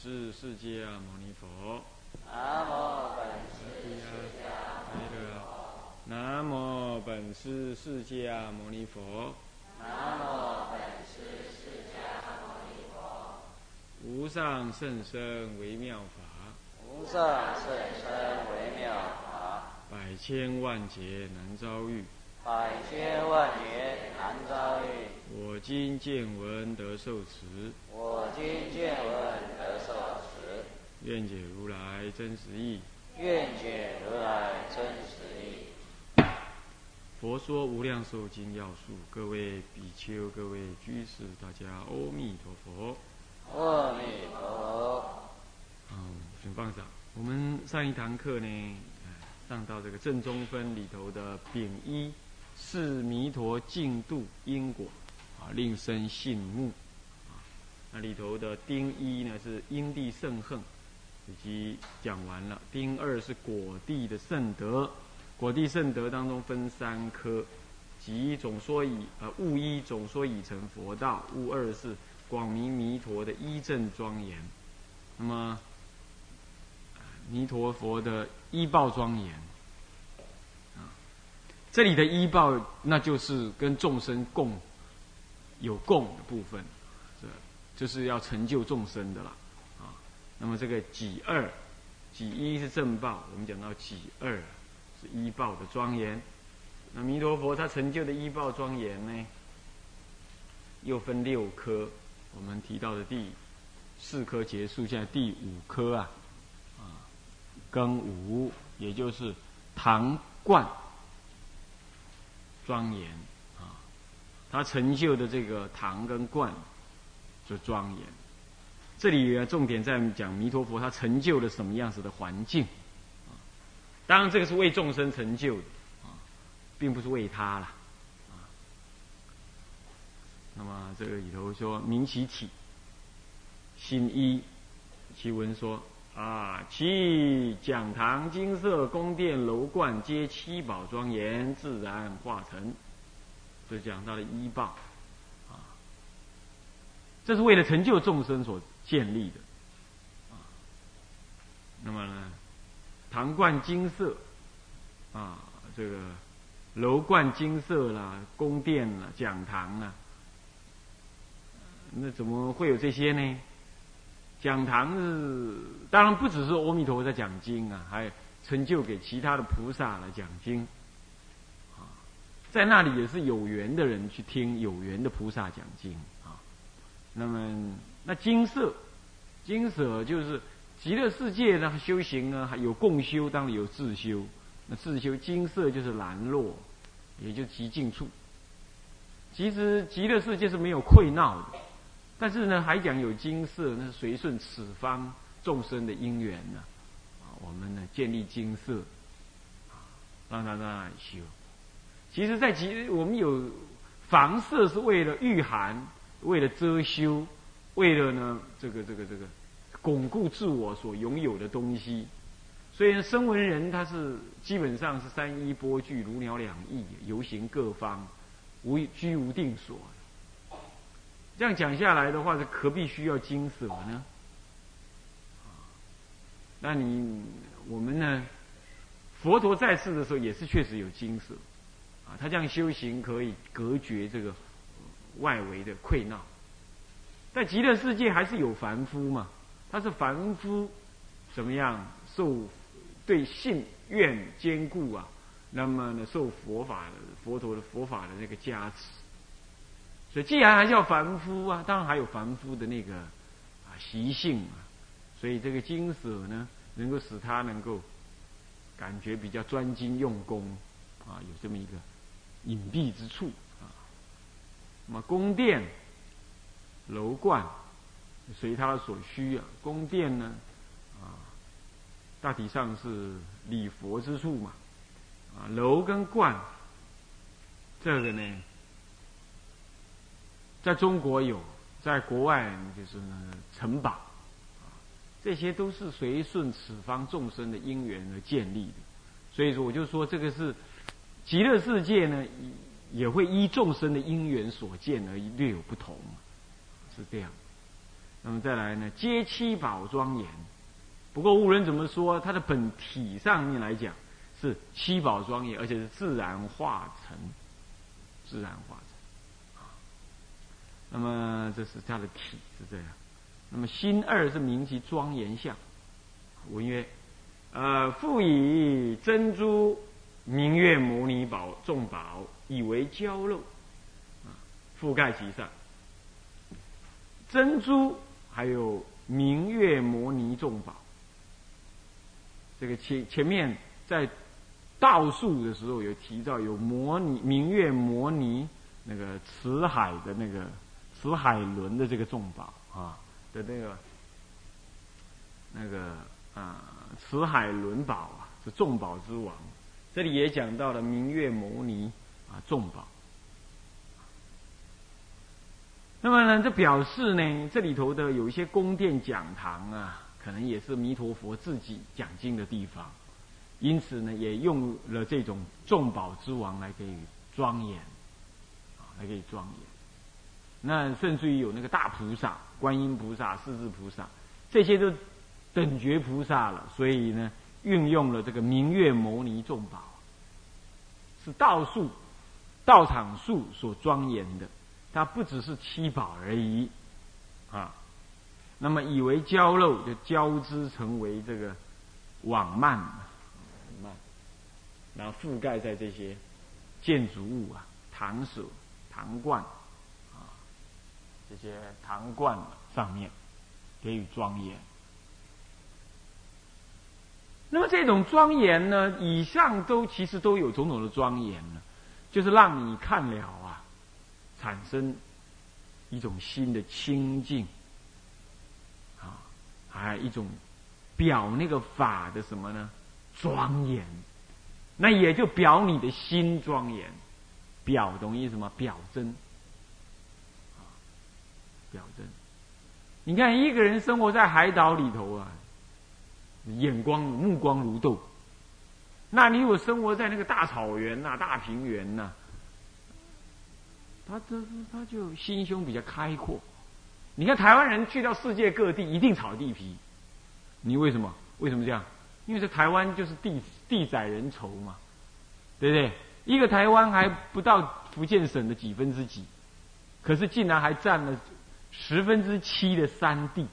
师释迦牟尼佛。南无本师释迦牟尼佛。南无本师释迦牟尼佛。南无本师释迦牟尼佛。无上甚深微妙法，无上甚深微妙法，百千万劫难遭遇。百千万劫难遭遇。我今见闻得受持，我今见闻愿解如来真实义。愿解如来真实义。佛说无量寿经要素，各位比丘、各位居士，大家阿弥陀佛。阿弥陀佛。嗯，请放掌。我们上一堂课呢，呃上到这个正中分里头的丙一是弥陀净度因果啊，令生信目啊。那里头的丁一呢是因地圣恨，以及讲完了。丁二是果地的圣德，果地圣德当中分三科，即总说以呃物一总说已成佛道，物二是广明弥陀的一正庄严。那么弥陀佛的一报庄严啊，这里的依报，那就是跟众生共有共的部分，这就是要成就众生的了。那么这个己二，己一是正报，我们讲到己二是依报的庄严。那弥陀佛他成就的依报庄严呢，又分六科，我们提到的第四科结束，现在第五科啊。庚午，也就是唐冠庄严啊，他成就的这个唐跟冠就庄严。这里重点在讲弥陀佛他成就了什么样子的环境啊？当然，这个是为众生成就的啊，并不是为他了啊。那么这个里头说明其体，心一，其文说。啊，其讲堂、金色宫殿、楼观皆七宝庄严，自然化成，就讲到了依报，啊，这是为了成就众生所建立的，啊，那么呢，堂冠金色，啊，这个楼冠金色啦，宫殿啦，讲堂啦，那怎么会有这些呢？讲堂是当然不只是阿弥陀佛在讲经啊，还成就给其他的菩萨来讲经，啊，在那里也是有缘的人去听有缘的菩萨讲经啊。那么那金色，金色就是极乐世界呢修行呢，还有共修，当然有自修。那自修金色就是兰若，也就极静处。其实极乐世界是没有溃闹的。但是呢，还讲有金色，那是随顺此方众生的因缘呢。啊，我们呢建立金色，让他在那里修。其实，在其我们有房舍是为了御寒，为了遮羞，为了呢这个这个这个巩固自我所拥有的东西。所以，声闻人他是基本上是三衣波具，如鸟两翼，游行各方，无居无定所。这样讲下来的话，是何必需要金舍呢？那你我们呢？佛陀在世的时候也是确实有金舍，啊，他这样修行可以隔绝这个外围的溃闹。在极乐世界还是有凡夫嘛？他是凡夫，怎么样受对信愿坚固啊？那么呢，受佛法的佛陀的佛法的那个加持。所以，既然还叫凡夫啊，当然还有凡夫的那个啊习性啊。所以，这个金舍呢，能够使他能够感觉比较专精用功啊，有这么一个隐蔽之处啊。那么，宫殿、楼观随他所需啊。宫殿呢，啊，大体上是礼佛之处嘛。啊，楼跟观，这个呢。在中国有，在国外就是呢城堡，啊，这些都是随顺此方众生的因缘而建立的，所以说我就说这个是极乐世界呢，也会依众生的因缘所见而略有不同，是这样。那么再来呢，皆七宝庄严。不过无论怎么说，它的本体上面来讲是七宝庄严，而且是自然化成，自然化成。那么这是它的体是这样。那么心二是名其庄严相。文曰：呃，复以珍珠明月摩尼宝众宝以为娇肉，啊，覆盖其上。珍珠还有明月摩尼众宝，这个前前面在倒数的时候有提到有摩尼明月摩尼那个慈海的那个慈海轮的这个众宝啊的那个那个啊慈海轮宝啊是众宝之王，这里也讲到了明月摩尼啊众宝。那么呢，这表示呢，这里头的有一些宫殿讲堂啊，可能也是弥陀佛自己讲经的地方，因此呢，也用了这种众宝之王来给予庄严，啊，来给予庄严。那甚至于有那个大菩萨、观音菩萨、四字菩萨，这些都等觉菩萨了，所以呢，运用了这个明月牟尼众宝，是道术、道场术所庄严的。它不只是七宝而已，啊，那么以为交漏就交织成为这个网幔，幔，然后覆盖在这些建筑物啊、堂舍、堂冠啊这些堂冠上面，给予庄严。那么这种庄严呢，以上都其实都有种种的庄严呢，就是让你看了啊。产生一种新的清净啊，还有一种表那个法的什么呢？庄严，那也就表你的心庄严，表懂意思吗？表真，表真。你看一个人生活在海岛里头啊，眼光目光如豆；那你如果生活在那个大草原呐、大平原呐。他他他就心胸比较开阔。你看台湾人去到世界各地，一定炒地皮。你为什么？为什么这样？因为在台湾就是地地窄人稠嘛，对不对？一个台湾还不到福建省的几分之几，可是竟然还占了十分之七的山地，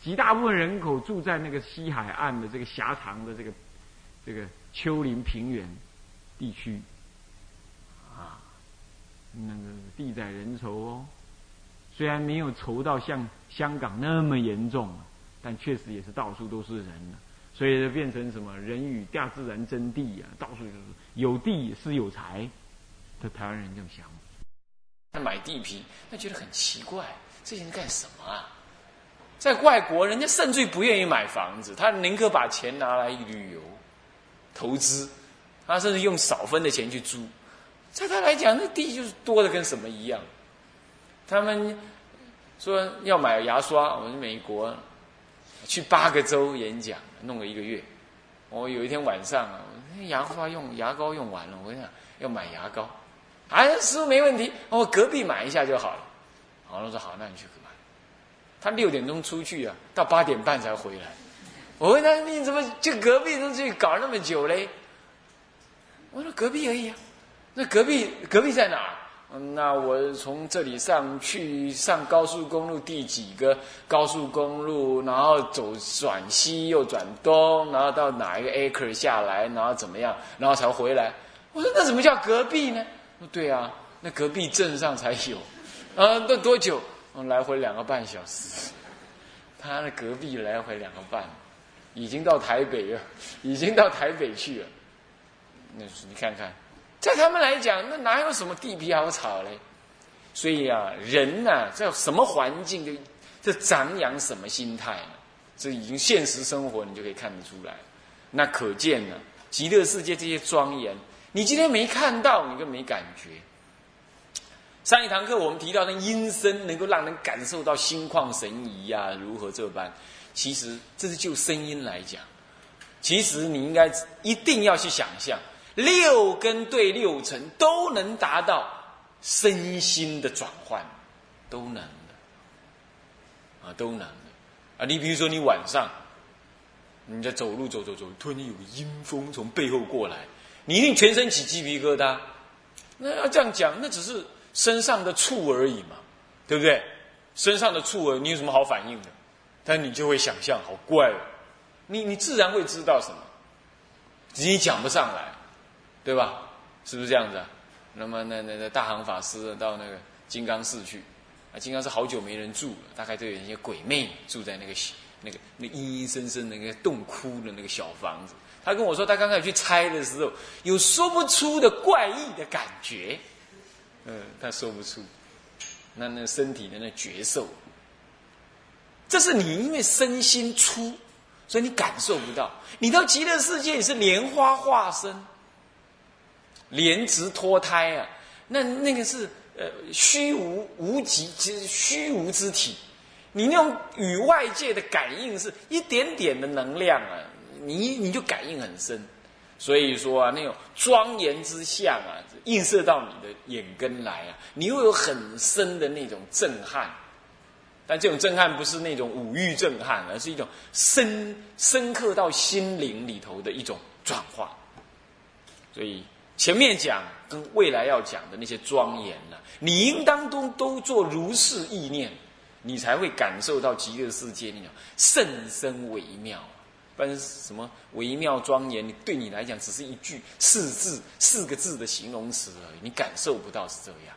极大部分人口住在那个西海岸的这个狭长的这个这个丘陵平原地区。那个地窄人稠哦，虽然没有稠到像香港那么严重，但确实也是到处都是人，所以就变成什么人与大自然争地啊，到处就是有地是有财，的台湾人这么想。买地皮，那觉得很奇怪，这些人干什么啊？在外国，人家甚至不愿意买房子，他宁可把钱拿来旅游、投资，他甚至用少分的钱去租。在他来讲，那地就是多的跟什么一样。他们说要买牙刷，我们美国去八个州演讲，弄了一个月。我有一天晚上啊，牙刷用牙膏用完了，我想要买牙膏。啊，师傅没问题，我隔壁买一下就好了。好，我说好，那你去买。他六点钟出去啊，到八点半才回来。我问他你怎么去隔壁都去搞那么久嘞？我说隔壁而已啊。那隔壁隔壁在哪？嗯，那我从这里上去上高速公路第几个高速公路，然后走转西又转东，然后到哪一个 acre 下来，然后怎么样，然后才回来。我说那怎么叫隔壁呢？对啊，那隔壁镇上才有。啊，那多久？来回两个半小时。他的隔壁来回两个半，已经到台北了，已经到台北去了。那你看看。在他们来讲，那哪有什么地皮好炒嘞？所以啊，人呐，在什么环境的，这长养什么心态，这已经现实生活你就可以看得出来。那可见呢，极乐世界这些庄严，你今天没看到，你就没感觉。上一堂课我们提到的音声，能够让人感受到心旷神怡呀，如何这般？其实这是就声音来讲，其实你应该一定要去想象。六根对六尘都能达到身心的转换，都能的啊，都难的啊。你比如说你晚上你在走路走走走，突然间有个阴风从背后过来，你一定全身起鸡皮疙瘩。那要这样讲，那只是身上的触而已嘛，对不对？身上的触而已，你有什么好反应的？但你就会想象，好怪哦。你你自然会知道什么，你讲不上来，对吧？是不是这样子啊？那么那那那大行法师到那个金刚寺去，啊，金刚寺好久没人住了，大概都有一些鬼魅住在那个那个那阴阴森森的那个洞窟的那个小房子。他跟我说，他刚开始去拆的时候，有说不出的怪异的感觉，嗯，他说不出，那那身体的那觉受，这是你因为身心粗。所以你感受不到，你到极乐世界你是莲花化身，莲直脱胎啊，那那个是呃虚无无极，其实虚无之体，你那种与外界的感应是一点点的能量啊，你你就感应很深，所以说啊，那种庄严之相啊，映射到你的眼根来啊，你会有很深的那种震撼。但这种震撼不是那种五欲震撼，而是一种深深刻到心灵里头的一种转化。所以前面讲跟未来要讲的那些庄严呢，你应当都都做如是意念，你才会感受到极乐世界那种甚深微妙。不然什么微妙庄严，你对你来讲只是一句四字四个字的形容词而已，你感受不到是这样。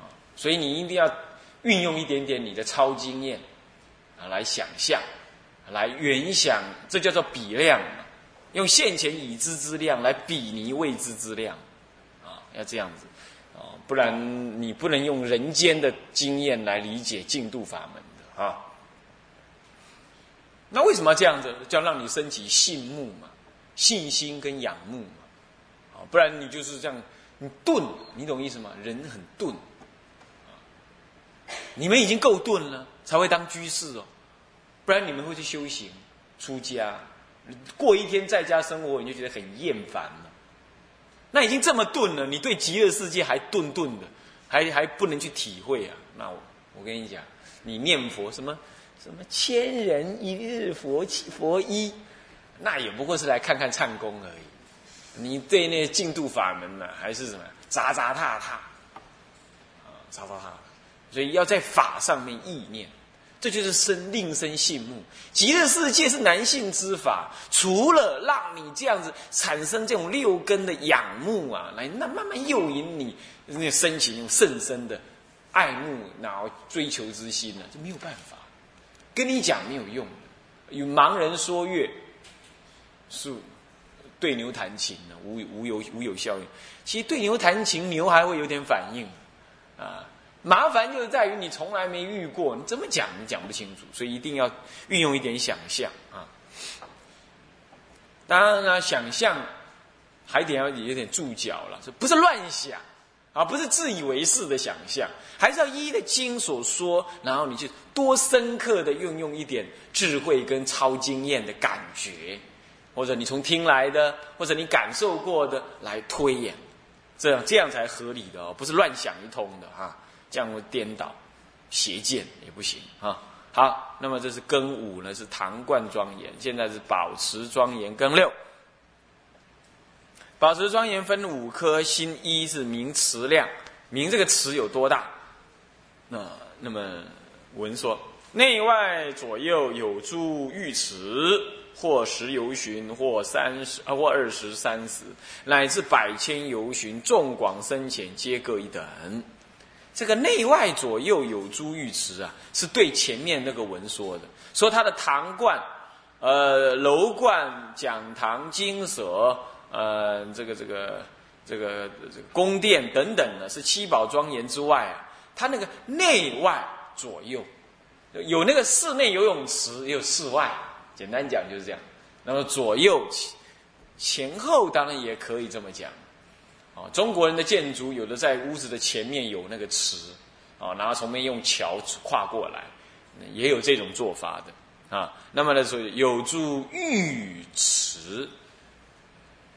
啊，所以你一定要。运用一点点你的超经验啊，来想象，来原想，这叫做比量嘛用现前已知之量来比拟未知之量，啊，要这样子，啊，不然你不能用人间的经验来理解净度法门的啊。那为什么要这样子？叫让你升起信慕嘛，信心跟仰慕嘛，啊，不然你就是这样，你钝，你懂意思吗？人很钝。啊你们已经够钝了，才会当居士哦，不然你们会去修行、出家，过一天在家生活，你就觉得很厌烦了。那已经这么钝了，你对极乐世界还钝钝的，还还不能去体会啊？那我我跟你讲，你念佛什么什么千人一日佛佛一，那也不过是来看看唱功而已。你对那净度法门呢，还是什么扎扎踏踏啊，扎扎踏。所以要在法上面意念，这就是生令生信目。极乐世界是男性之法，除了让你这样子产生这种六根的仰慕啊，来那慢慢诱引你那升起那种甚深的爱慕然后追求之心呢，就没有办法，跟你讲没有用与盲人说乐是对牛弹琴呢，无无有无有效应。其实对牛弹琴，牛还会有点反应啊。麻烦就是在于你从来没遇过，你怎么讲你讲不清楚，所以一定要运用一点想象啊。当然呢，想象还得要有点注脚了，不是乱想啊，不是自以为是的想象，还是要依的经所说，然后你就多深刻的运用一点智慧跟超经验的感觉，或者你从听来的，或者你感受过的来推演，这样这样才合理的哦，不是乱想一通的哈。这样会颠倒，邪见也不行啊。好，那么这是庚五呢，是唐冠庄严。现在是保持庄严庚六。保持庄严分五颗，心一是明慈量，明这个词有多大？那那么文说，内外左右有诸玉池，或十游巡，或三十啊，或二十三十，乃至百千游巡，众广深浅，皆各一等。这个内外左右有诸玉池啊，是对前面那个文说的，说他的堂观、呃楼观、讲堂、经舍、呃这个这个这个这个宫殿等等的，是七宝庄严之外啊，他那个内外左右有那个室内游泳池，也有室外，简单讲就是这样。那么左右前后当然也可以这么讲。啊，中国人的建筑有的在屋子的前面有那个池，啊，然后从那用桥跨过来，也有这种做法的啊。那么呢，所以有助浴池，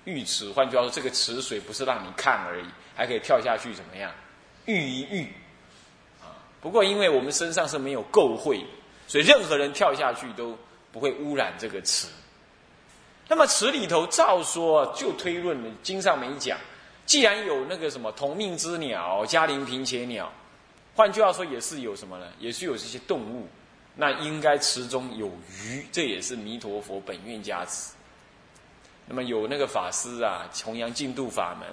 浴池，换句话说，这个池水不是让你看而已，还可以跳下去怎么样？浴一浴，啊，不过因为我们身上是没有垢秽，所以任何人跳下去都不会污染这个池。那么池里头照说就推论，经上没讲，既然有那个什么同命之鸟、嘉陵平且鸟，换句话说也是有什么呢？也是有这些动物，那应该池中有鱼，这也是弥陀佛本愿加持。那么有那个法师啊，弘扬净土法门，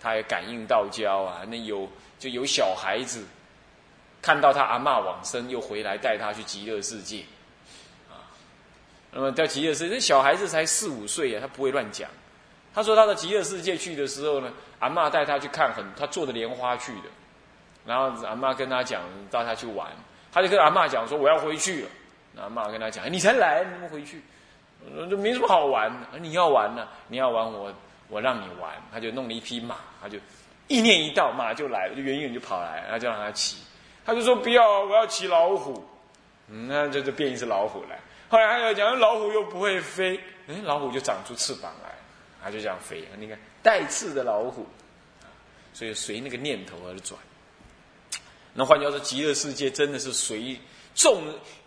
他也感应道交啊。那有就有小孩子看到他阿嬷往生，又回来带他去极乐世界，啊。那么到极乐世界，这小孩子才四五岁啊，他不会乱讲。他说他的极乐世界去的时候呢，阿嬷带他去看很，他坐的莲花去的。然后阿嬷跟他讲带他去玩，他就跟阿嬷讲说我要回去了。阿嬷跟他讲，你才来，你怎么回去？这没什么好玩的，你要玩呢？你要玩我，我让你玩。他就弄了一匹马，他就意念一到，马就来了，就远远就跑来，他就让他骑。他就说不要，我要骑老虎。嗯，那就就变一只老虎来。后来他又讲，老虎又不会飞，哎，老虎就长出翅膀，他就这样飞。你看带刺的老虎，所以随那个念头而转。那换句话说，极乐世界真的是随众。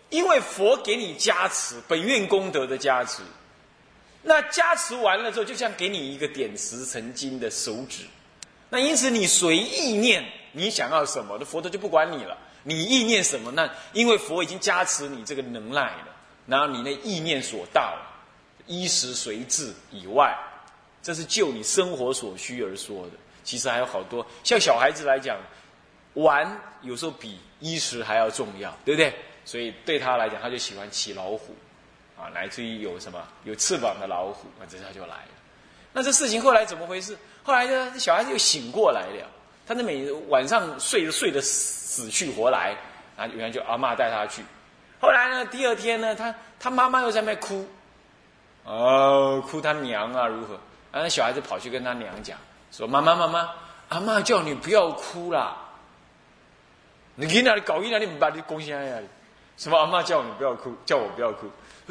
因为佛给你加持，本愿功德的加持，那加持完了之后，就像给你一个点石成金的手指，那因此你随意念你想要什么，那佛陀就不管你了。你意念什么？那因为佛已经加持你这个能耐了，然后你那意念所到，衣食随至以外，这是就你生活所需而说的。其实还有好多，像小孩子来讲，玩有时候比衣食还要重要，对不对？所以对他来讲，他就喜欢骑老虎，啊，来自于有什么有翅膀的老虎，那这他就来了。那这事情后来怎么回事？后来呢，小孩子又醒过来了。他那每晚上睡着睡得死去活来，啊，原来就阿妈带他去。后来呢，第二天呢，他他妈妈又在那哭，哦，哭他娘啊，如何？然后小孩子跑去跟他娘讲，说：“妈妈妈妈，阿妈叫你不要哭啦。你去哪里搞？去哪里把你贡献呀？”什么阿妈叫你不要哭，叫我不要哭。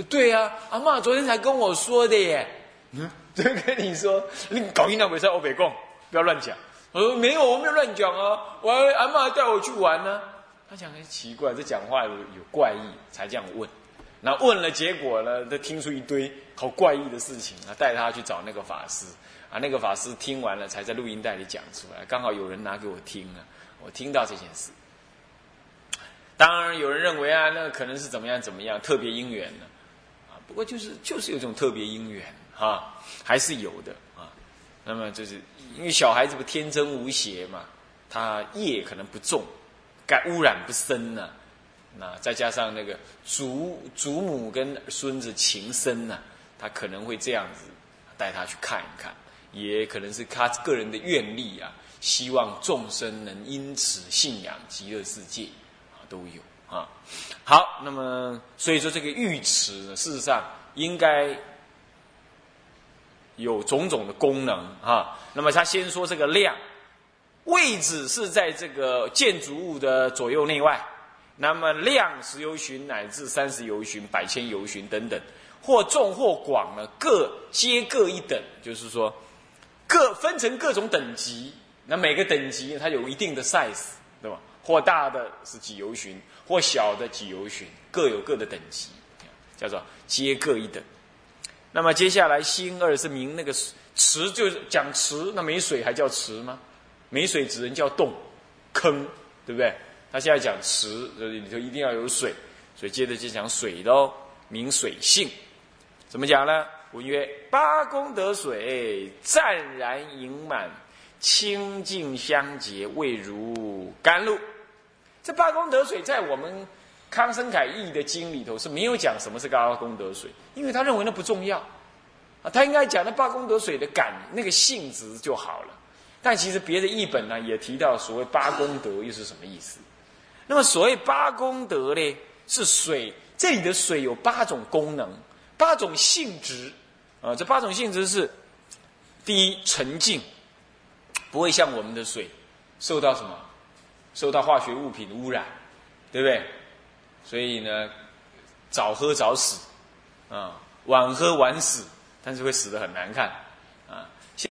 对呀，阿妈昨天才跟我说的耶。嗯，就跟你说，你搞音量没在欧北贡，不要乱讲。我说没有，我没有乱讲啊。我阿妈带我去玩呢。他讲很奇怪，这讲话有有怪异，才这样问。那问了，结果呢，他听出一堆好怪异的事情啊，带他去找那个法师啊。那个法师听完了，才在录音带里讲出来。刚好有人拿给我听啊，我听到这件事。当然，有人认为啊，那可能是怎么样怎么样特别因缘呢？啊，不过就是就是有这种特别因缘哈，还是有的啊。那么就是因为小孩子不天真无邪嘛，他业可能不重，该污染不深呢。那再加上那个祖祖母跟孙子情深呐，他可能会这样子带他去看一看，也可能是他个人的愿力啊，希望众生能因此信仰极乐世界啊。都有啊，好，那么所以说这个浴池呢，事实上应该有种种的功能啊。那么他先说这个量，位置是在这个建筑物的左右内外，那么量十由旬乃至三十由旬、百千由旬等等，或重或广呢，各皆各一等，就是说各分成各种等级，那每个等级它有一定的 size，对吧？或大的是几游旬，或小的几游旬，各有各的等级，叫做皆各一等。那么接下来心二是明那个池，就是讲池，那没水还叫池吗？没水只能叫洞、坑，对不对？他现在讲池，这里头一定要有水，所以接着就讲水喽，明水性。怎么讲呢？文曰：八功德水，湛然盈满，清净相洁，味如甘露。这八功德水在我们康生凯译的经里头是没有讲什么是八功德水，因为他认为那不重要啊，他应该讲那八功德水的感那个性质就好了。但其实别的译本呢也提到所谓八功德又是什么意思？那么所谓八功德呢，是水这里的水有八种功能，八种性质啊。这八种性质是：第一，沉静，不会像我们的水受到什么。受到化学物品污染，对不对？所以呢，早喝早死，啊，晚喝晚死，但是会死得很难看。